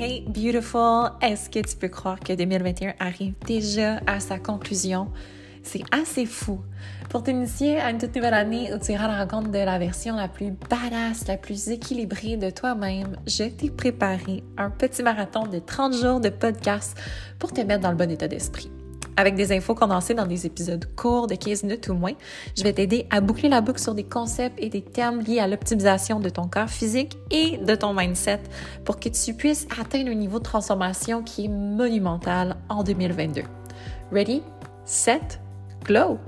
Hey beautiful, est-ce que tu peux croire que 2021 arrive déjà à sa conclusion? C'est assez fou. Pour t'initier à une toute nouvelle année où tu iras à la rencontre de la version la plus badass, la plus équilibrée de toi-même, je t'ai préparé un petit marathon de 30 jours de podcast pour te mettre dans le bon état d'esprit avec des infos condensées dans des épisodes courts de 15 minutes ou moins. Je vais t'aider à boucler la boucle sur des concepts et des termes liés à l'optimisation de ton corps physique et de ton mindset pour que tu puisses atteindre un niveau de transformation qui est monumental en 2022. Ready, set, glow!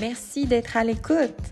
Merci d'être à l'écoute.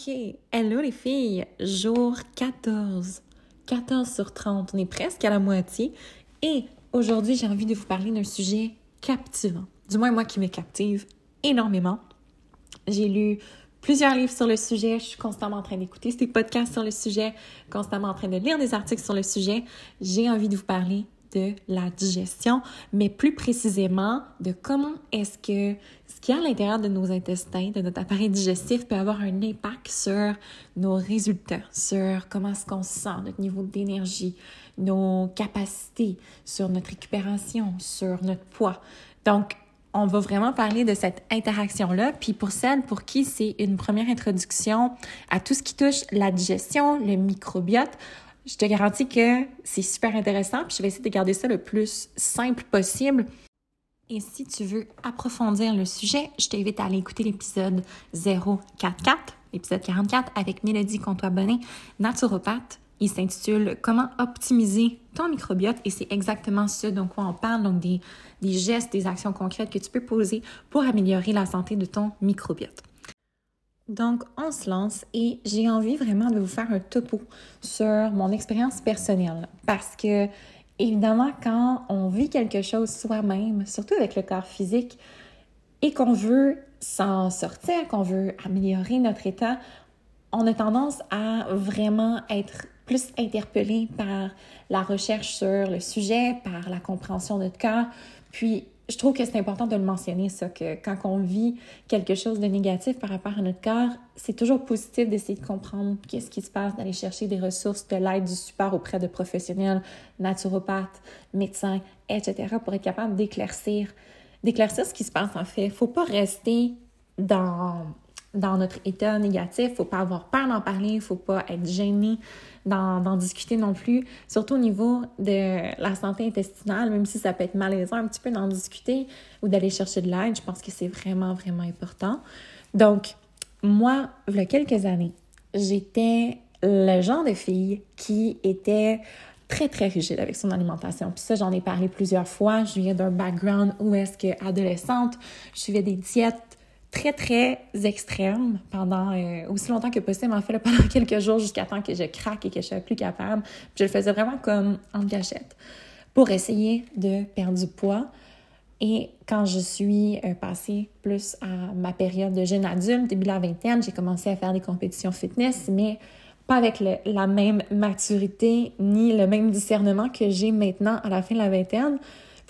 OK. Hello les filles. Jour 14. 14 sur 30. On est presque à la moitié. Et aujourd'hui, j'ai envie de vous parler d'un sujet captivant. Du moins, moi qui me captive énormément. J'ai lu plusieurs livres sur le sujet. Je suis constamment en train d'écouter des podcasts sur le sujet, constamment en train de lire des articles sur le sujet. J'ai envie de vous parler de la digestion, mais plus précisément de comment est-ce que ce qui est à l'intérieur de nos intestins, de notre appareil digestif, peut avoir un impact sur nos résultats, sur comment est-ce qu'on se sent, notre niveau d'énergie, nos capacités, sur notre récupération, sur notre poids. Donc, on va vraiment parler de cette interaction-là. Puis pour celles pour qui c'est une première introduction à tout ce qui touche la digestion, le microbiote, je te garantis que c'est super intéressant, puis je vais essayer de garder ça le plus simple possible. Et si tu veux approfondir le sujet, je t'invite à aller écouter l'épisode 044, l'épisode 44 avec Mélodie Comtois-Bonnet, naturopathe. Il s'intitule Comment optimiser ton microbiote et c'est exactement ce dont on parle, donc des, des gestes, des actions concrètes que tu peux poser pour améliorer la santé de ton microbiote. Donc, on se lance et j'ai envie vraiment de vous faire un topo sur mon expérience personnelle. Parce que, évidemment, quand on vit quelque chose soi-même, surtout avec le corps physique, et qu'on veut s'en sortir, qu'on veut améliorer notre état, on a tendance à vraiment être plus interpellé par la recherche sur le sujet, par la compréhension de notre corps, puis je trouve que c'est important de le mentionner, ça, que quand on vit quelque chose de négatif par rapport à notre corps, c'est toujours positif d'essayer de comprendre qu'est-ce qui se passe, d'aller chercher des ressources, de l'aide, du support auprès de professionnels, naturopathes, médecins, etc., pour être capable d'éclaircir, d'éclaircir ce qui se passe en fait. Faut pas rester dans dans notre état négatif, faut pas avoir peur d'en parler, faut pas être gêné d'en discuter non plus, surtout au niveau de la santé intestinale, même si ça peut être malaisant un petit peu d'en discuter ou d'aller chercher de l'aide, je pense que c'est vraiment, vraiment important. Donc, moi, il y a quelques années, j'étais le genre de fille qui était très, très rigide avec son alimentation. Puis ça, j'en ai parlé plusieurs fois. Je viens d'un background où est-ce que, adolescente, je suivais des diètes très, très extrême pendant euh, aussi longtemps que possible, en fait, pendant quelques jours jusqu'à temps que je craque et que je sois plus capable. je le faisais vraiment comme en gâchette pour essayer de perdre du poids. Et quand je suis euh, passée plus à ma période de jeune adulte, début de la vingtaine, j'ai commencé à faire des compétitions fitness, mais pas avec la même maturité ni le même discernement que j'ai maintenant à la fin de la vingtaine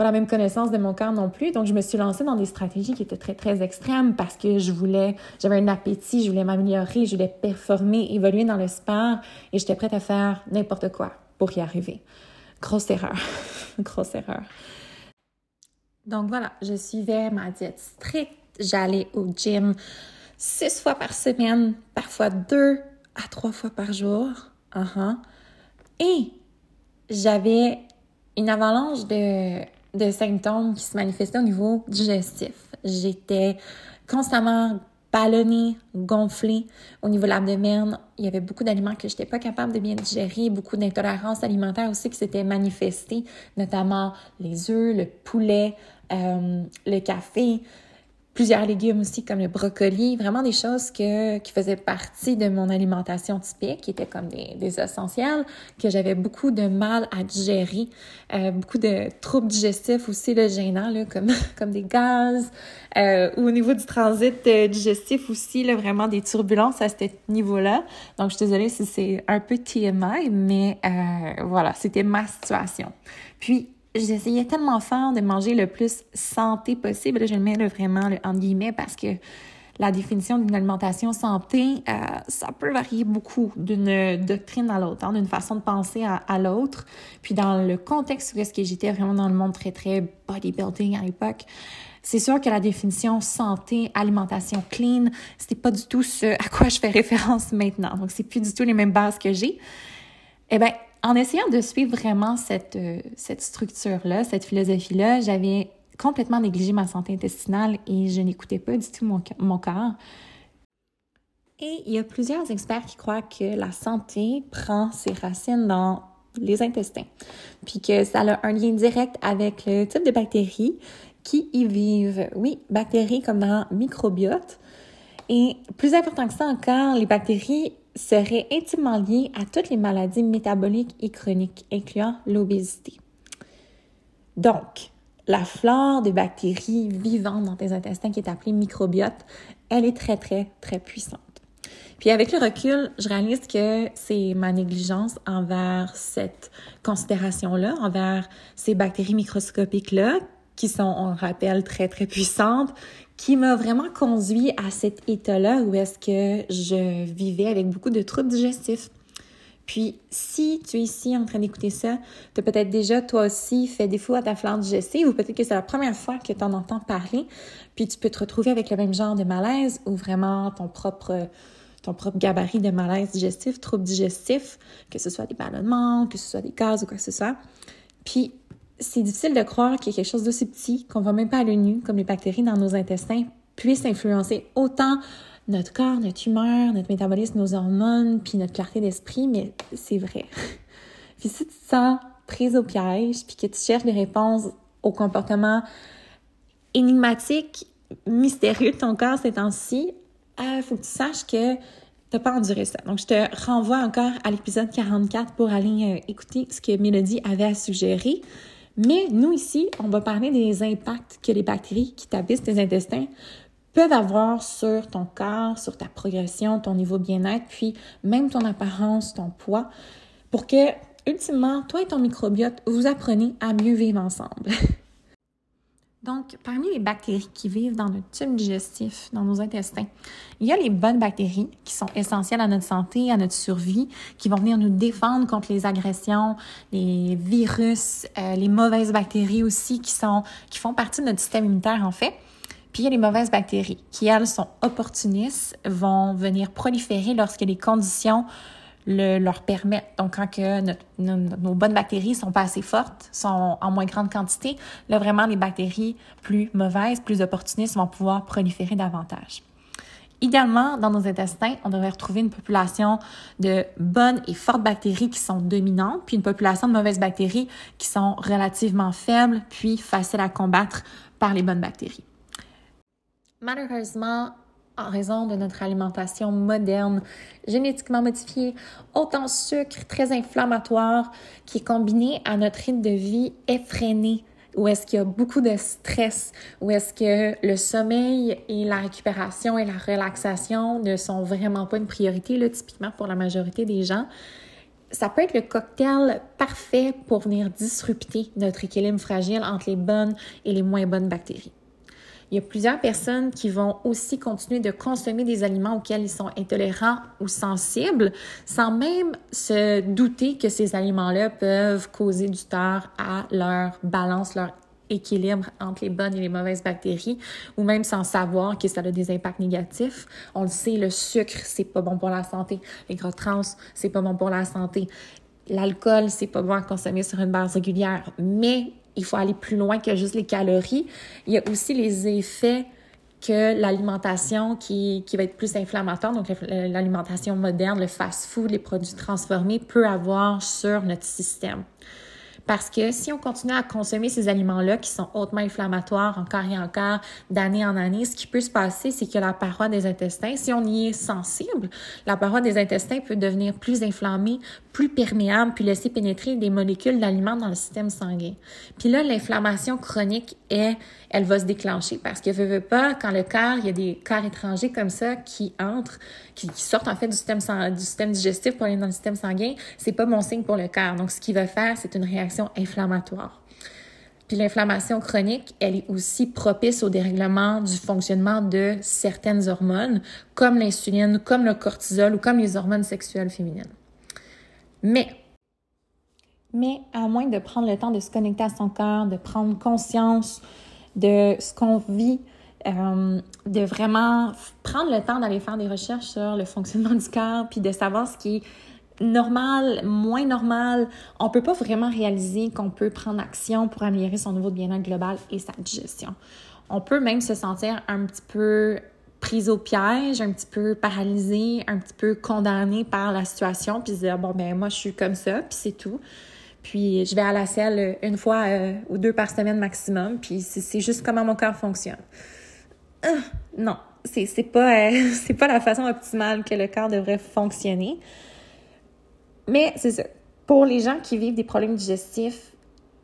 pas la même connaissance de mon corps non plus. Donc, je me suis lancée dans des stratégies qui étaient très, très extrêmes parce que je voulais, j'avais un appétit, je voulais m'améliorer, je voulais performer, évoluer dans le sport et j'étais prête à faire n'importe quoi pour y arriver. Grosse erreur. Grosse erreur. Donc voilà, je suivais ma diète stricte. J'allais au gym six fois par semaine, parfois deux à trois fois par jour. Uh Et j'avais une avalanche de, de symptômes qui se manifestaient au niveau digestif. J'étais constamment ballonnée, gonflée au niveau de l'abdomen. Il y avait beaucoup d'aliments que je n'étais pas capable de bien digérer, beaucoup d'intolérances alimentaires aussi qui s'étaient manifestées, notamment les œufs, le poulet, euh, le café, plusieurs légumes aussi comme le brocoli, vraiment des choses que, qui faisaient partie de mon alimentation typique, qui étaient comme des, essentiels, que j'avais beaucoup de mal à digérer, euh, beaucoup de troubles digestifs aussi, le gênant, là, comme, comme des gaz, euh, ou au niveau du transit euh, digestif aussi, là, vraiment des turbulences à ce niveau-là. Donc, je suis désolée si c'est un peu TMI, mais euh, voilà, c'était ma situation. Puis, j'essayais tellement fort de manger le plus santé possible. je le mets vraiment le, entre guillemets parce que la définition d'une alimentation santé, euh, ça peut varier beaucoup d'une doctrine à l'autre, hein, d'une façon de penser à, l'autre. Puis dans le contexte où est-ce que j'étais vraiment dans le monde très, très bodybuilding à l'époque, c'est sûr que la définition santé, alimentation clean, c'était pas du tout ce à quoi je fais référence maintenant. Donc, c'est plus du tout les mêmes bases que j'ai. Eh bien, en essayant de suivre vraiment cette, euh, cette structure-là, cette philosophie-là, j'avais complètement négligé ma santé intestinale et je n'écoutais pas du tout mon, mon corps. Et il y a plusieurs experts qui croient que la santé prend ses racines dans les intestins, puis que ça a un lien direct avec le type de bactéries qui y vivent. Oui, bactéries comme dans microbiote. Et plus important que ça encore, les bactéries serait intimement lié à toutes les maladies métaboliques et chroniques, incluant l'obésité. Donc, la flore des bactéries vivantes dans tes intestins, qui est appelée microbiote, elle est très, très, très puissante. Puis avec le recul, je réalise que c'est ma négligence envers cette considération-là, envers ces bactéries microscopiques-là, qui sont, on le rappelle, très, très puissantes, qui m'a vraiment conduit à cet état-là où est-ce que je vivais avec beaucoup de troubles digestifs. Puis, si tu es ici en train d'écouter ça, tu as peut-être déjà toi aussi fait défaut à ta flore digestive ou peut-être que c'est la première fois que tu en entends parler, puis tu peux te retrouver avec le même genre de malaise ou vraiment ton propre ton propre gabarit de malaise digestif, troubles digestifs, que ce soit des ballonnements, que ce soit des gaz ou quoi que ce soit. Puis, c'est difficile de croire qu'il y a quelque chose d'aussi petit qu'on va même pas à l'œil nu, comme les bactéries dans nos intestins, puisse influencer autant notre corps, notre humeur, notre métabolisme, nos hormones, puis notre clarté d'esprit, mais c'est vrai. puis si tu te sens prise au piège, puis que tu cherches des réponses au comportement énigmatique, mystérieux de ton corps ces temps-ci, il euh, faut que tu saches que t'as pas enduré ça. Donc, je te renvoie encore à l'épisode 44 pour aller euh, écouter ce que Mélodie avait à suggérer. Mais nous ici, on va parler des impacts que les bactéries qui t'habitent tes intestins peuvent avoir sur ton corps, sur ta progression, ton niveau de bien-être, puis même ton apparence, ton poids, pour que, ultimement, toi et ton microbiote, vous appreniez à mieux vivre ensemble. Donc, parmi les bactéries qui vivent dans notre tube digestif, dans nos intestins, il y a les bonnes bactéries qui sont essentielles à notre santé, à notre survie, qui vont venir nous défendre contre les agressions, les virus, euh, les mauvaises bactéries aussi qui sont qui font partie de notre système immunitaire en fait. Puis il y a les mauvaises bactéries qui elles sont opportunistes, vont venir proliférer lorsque les conditions le, leur permettent. Donc, quand que nos, bonnes bactéries sont pas assez fortes, sont en moins grande quantité, là, vraiment, les bactéries plus mauvaises, plus opportunistes vont pouvoir proliférer davantage. Idéalement, dans nos intestins, on devrait retrouver une population de bonnes et fortes bactéries qui sont dominantes, puis une population de mauvaises bactéries qui sont relativement faibles, puis faciles à combattre par les bonnes bactéries. Malheureusement, en raison de notre alimentation moderne, génétiquement modifiée, autant sucre, très inflammatoire, qui est combiné à notre rythme de vie effréné, où est-ce qu'il y a beaucoup de stress, où est-ce que le sommeil et la récupération et la relaxation ne sont vraiment pas une priorité, là, typiquement pour la majorité des gens. Ça peut être le cocktail parfait pour venir disrupter notre équilibre fragile entre les bonnes et les moins bonnes bactéries. Il y a plusieurs personnes qui vont aussi continuer de consommer des aliments auxquels ils sont intolérants ou sensibles sans même se douter que ces aliments-là peuvent causer du tort à leur balance, leur équilibre entre les bonnes et les mauvaises bactéries, ou même sans savoir que ça a des impacts négatifs. On le sait, le sucre, c'est pas bon pour la santé. Les gras trans, c'est pas bon pour la santé. l'alcool, c'est pas bon à consommer sur une base régulière, mais il faut aller plus loin que juste les calories. Il y a aussi les effets que l'alimentation qui, qui va être plus inflammatoire, donc l'alimentation moderne, le fast-food, les produits transformés, peut avoir sur notre système. Parce que si on continue à consommer ces aliments-là qui sont hautement inflammatoires encore et encore d'année en année, ce qui peut se passer, c'est que la paroi des intestins, si on y est sensible, la paroi des intestins peut devenir plus inflammée, plus perméable, puis laisser pénétrer des molécules d'aliments dans le système sanguin. Puis là, l'inflammation chronique est, elle va se déclencher parce que veut, veut pas, quand le corps, il y a des corps étrangers comme ça qui entrent, qui, sortent en fait du système, du système digestif pour aller dans le système sanguin, c'est pas bon signe pour le corps. Donc, ce qu'il va faire, c'est une réaction inflammatoire. Puis l'inflammation chronique, elle est aussi propice au dérèglement du fonctionnement de certaines hormones, comme l'insuline, comme le cortisol ou comme les hormones sexuelles féminines. Mais, mais à moins de prendre le temps de se connecter à son corps, de prendre conscience de ce qu'on vit, euh, de vraiment prendre le temps d'aller faire des recherches sur le fonctionnement du corps, puis de savoir ce qui est normal, moins normal. On peut pas vraiment réaliser qu'on peut prendre action pour améliorer son niveau de bien-être global et sa digestion. On peut même se sentir un petit peu prise au piège, un petit peu paralysé, un petit peu condamné par la situation, puis se dire bon ben moi je suis comme ça, puis c'est tout. Puis je vais à la selle une fois euh, ou deux par semaine maximum, puis c'est juste comment mon corps fonctionne. Euh, non, c'est pas euh, c'est pas la façon optimale que le corps devrait fonctionner. Mais c'est ça. Pour les gens qui vivent des problèmes digestifs,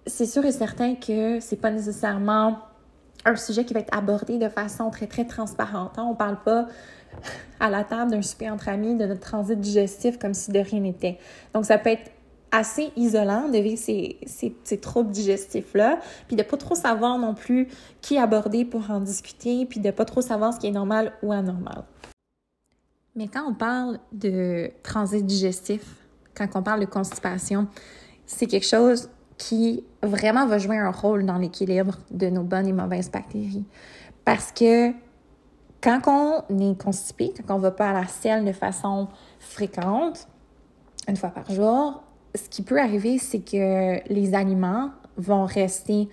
c'est sûr et certain que c'est pas nécessairement un sujet qui va être abordé de façon très, très transparente. Hein. On parle pas à la table d'un souper entre amis de notre transit digestif comme si de rien n'était. Donc, ça peut être assez isolant de vivre ces, ces, troubles digestifs-là, puis de pas trop savoir non plus qui aborder pour en discuter, puis de pas trop savoir ce qui est normal ou anormal. Mais quand on parle de transit digestif, quand on parle de constipation, c'est quelque chose qui vraiment va jouer un rôle dans l'équilibre de nos bonnes et mauvaises bactéries. Parce que quand on est constipé, quand on ne va pas à la selle de façon fréquente, une fois par jour, ce qui peut arriver, c'est que les aliments vont rester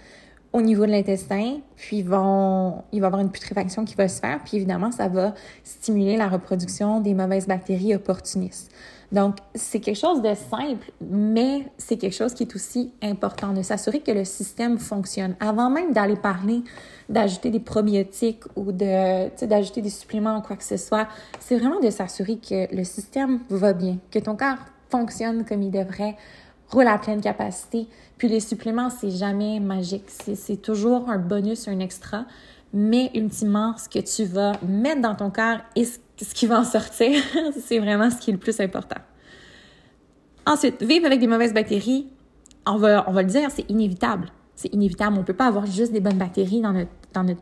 au niveau de l'intestin, puis vont, il va y avoir une putréfaction qui va se faire, puis évidemment, ça va stimuler la reproduction des mauvaises bactéries opportunistes. Donc, c'est quelque chose de simple, mais c'est quelque chose qui est aussi important, de s'assurer que le système fonctionne. Avant même d'aller parler d'ajouter des probiotiques ou de, d'ajouter des suppléments ou quoi que ce soit, c'est vraiment de s'assurer que le système va bien, que ton corps fonctionne comme il devrait, roule à pleine capacité. Puis les suppléments, c'est jamais magique. C'est toujours un bonus, un extra. Mais ultimement, ce que tu vas mettre dans ton corps et ce qui va en sortir, c'est vraiment ce qui est le plus important. Ensuite, vivre avec des mauvaises bactéries, on va, on va le dire, c'est inévitable. C'est inévitable. On ne peut pas avoir juste des bonnes bactéries dans notre, dans notre.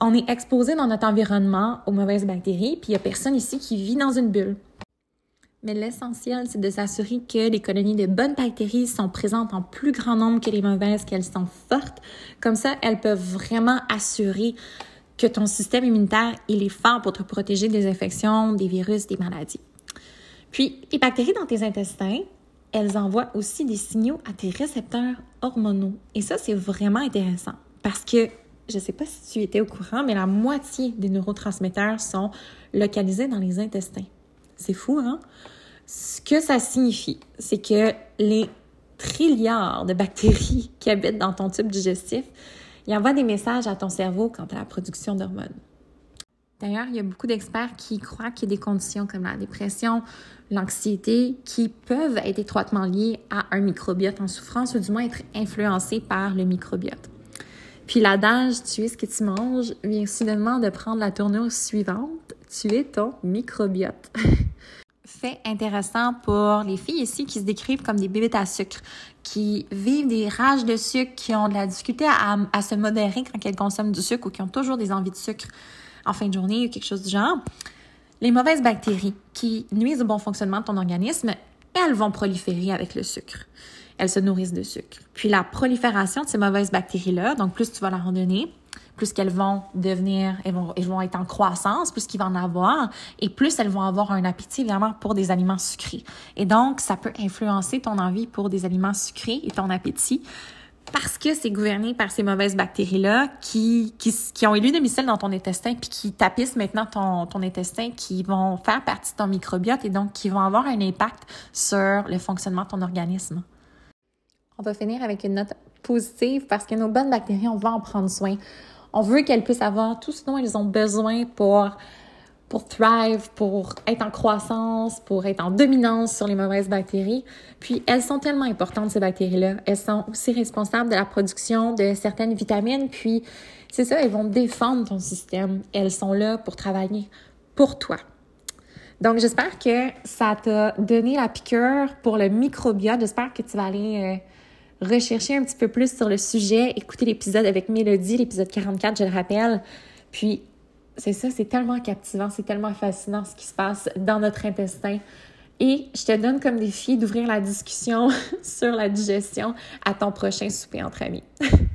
On est exposé dans notre environnement aux mauvaises bactéries, puis il n'y a personne ici qui vit dans une bulle. Mais l'essentiel, c'est de s'assurer que les colonies de bonnes bactéries sont présentes en plus grand nombre que les mauvaises, qu'elles sont fortes. Comme ça, elles peuvent vraiment assurer que ton système immunitaire, est fort pour te protéger des infections, des virus, des maladies. Puis, les bactéries dans tes intestins, elles envoient aussi des signaux à tes récepteurs hormonaux. Et ça, c'est vraiment intéressant parce que, je ne sais pas si tu étais au courant, mais la moitié des neurotransmetteurs sont localisés dans les intestins. C'est fou, hein? Ce que ça signifie, c'est que les trilliards de bactéries qui habitent dans ton tube digestif, il envoie des messages à ton cerveau quant à la production d'hormones. D'ailleurs, il y a beaucoup d'experts qui croient qu'il y a des conditions comme la dépression, l'anxiété, qui peuvent être étroitement liées à un microbiote en souffrance ou du moins être influencées par le microbiote. Puis l'adage tu es ce que tu manges vient soudainement de prendre la tournure suivante, tu es ton microbiote. fait intéressant pour les filles ici qui se décrivent comme des bébés à sucre, qui vivent des rages de sucre, qui ont de la difficulté à, se modérer quand elles consomment du sucre ou qui ont toujours des envies de sucre en fin de journée ou quelque chose du genre. Les mauvaises bactéries qui nuisent au bon fonctionnement de ton organisme, elles vont proliférer avec le sucre. Elles se nourrissent de sucre. Puis la prolifération de ces mauvaises bactéries-là, donc plus tu vas leur en donner, plus qu'elles vont devenir, elles vont, elles vont être en croissance, plus qu'il va en avoir, et plus elles vont avoir un appétit évidemment pour des aliments sucrés. Et donc, ça peut influencer ton envie pour des aliments sucrés et ton appétit parce que c'est gouverné par ces mauvaises bactéries-là qui, qui, qui, ont élu domicile dans ton intestin puis qui tapissent maintenant ton, ton intestin, qui vont faire partie de ton microbiote et donc qui vont avoir un impact sur le fonctionnement de ton organisme. On va finir avec une note positive parce que nos bonnes bactéries, on va en prendre soin. On veut qu'elles puissent avoir tout ce dont elles ont besoin pour pour thrive, pour être en croissance, pour être en dominance sur les mauvaises bactéries. Puis elles sont tellement importantes, ces bactéries-là. Elles sont aussi responsables de la production de certaines vitamines. Puis c'est ça, elles vont défendre ton système. Elles sont là pour travailler pour toi. Donc j'espère que ça t'a donné la piqûre pour le microbiote. J'espère que tu vas aller... Euh, rechercher un petit peu plus sur le sujet, écouter l'épisode avec Mélodie, l'épisode 44, je le rappelle. Puis c'est ça, c'est tellement captivant, c'est tellement fascinant ce qui se passe dans notre intestin. Et je te donne comme défi d'ouvrir la discussion sur la digestion à ton prochain souper entre amis.